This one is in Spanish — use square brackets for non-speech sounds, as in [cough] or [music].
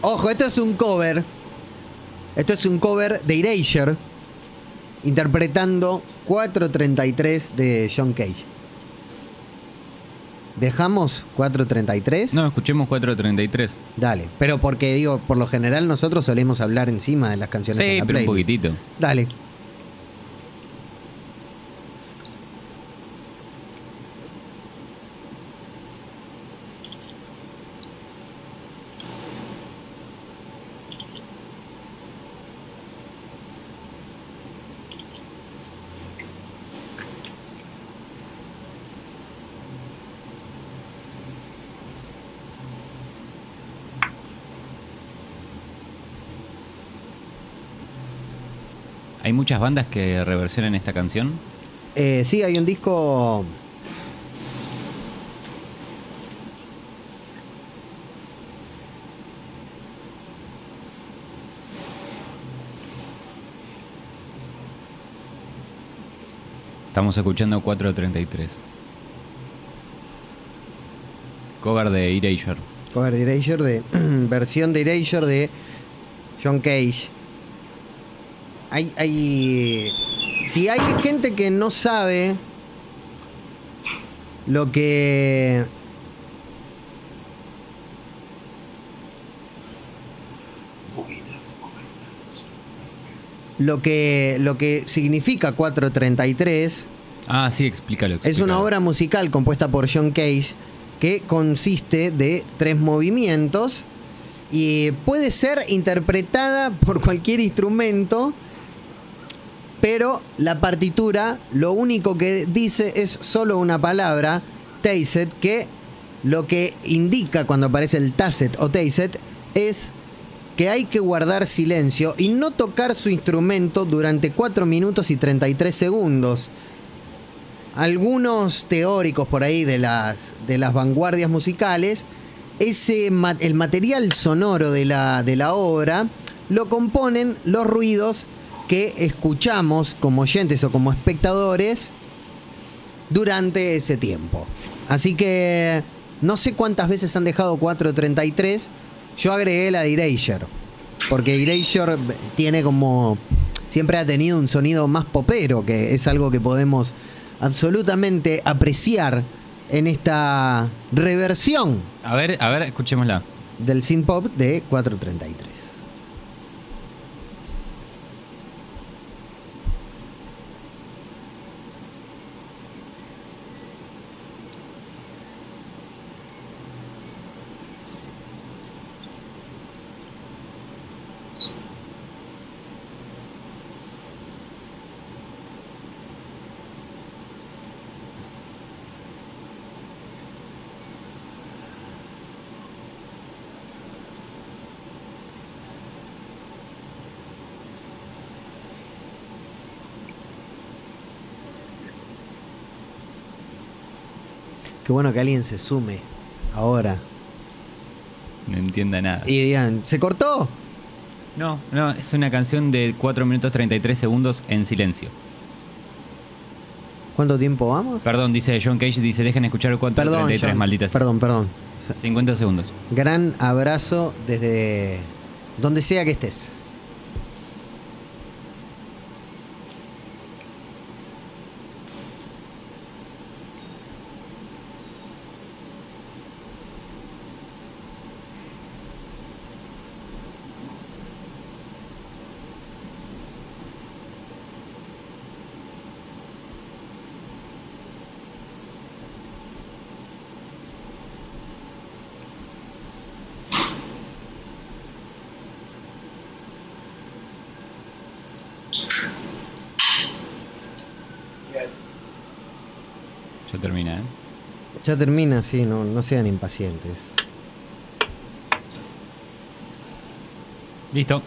Ojo, esto es un cover. Esto es un cover de Erasure. Interpretando 433 de John Cage. ¿Dejamos 433? No, escuchemos 433. Dale. Pero porque digo, por lo general nosotros solemos hablar encima de las canciones en Sí, la pero un poquitito. Dale. Hay muchas bandas que reversionan esta canción. Eh, sí, hay un disco. Estamos escuchando 433. Cover de Erasure. Cover de Erasure de. [clears throat] versión de Erasure de John Cage. Hay, hay. Si hay gente que no sabe lo que. Lo que, lo que significa 433 Ah, sí, explícalo. es una explícalo. obra musical compuesta por John Cage que consiste de tres movimientos y puede ser interpretada por cualquier instrumento, pero la partitura lo único que dice es solo una palabra, tacet, que lo que indica cuando aparece el tacet o tacet es que hay que guardar silencio y no tocar su instrumento durante 4 minutos y 33 segundos. Algunos teóricos por ahí de las, de las vanguardias musicales, ese el material sonoro de la, de la obra lo componen los ruidos que escuchamos como oyentes o como espectadores durante ese tiempo. Así que no sé cuántas veces han dejado 433. Yo agregué la de Erasure. Porque Erasure tiene como. Siempre ha tenido un sonido más popero, que es algo que podemos absolutamente apreciar en esta reversión A ver, a ver, escuchémosla. del synth pop de 433. Qué bueno que alguien se sume ahora No entienda nada. y digan, ¿se cortó? No, no, es una canción de 4 minutos 33 segundos en silencio. ¿Cuánto tiempo vamos? Perdón, dice John Cage, dice, dejen escuchar Perdón, 433, John. malditas. Perdón, perdón. 50 segundos. Gran abrazo desde donde sea que estés. Ya termina, ¿eh? Ya termina, sí, no, no sean impacientes. Listo.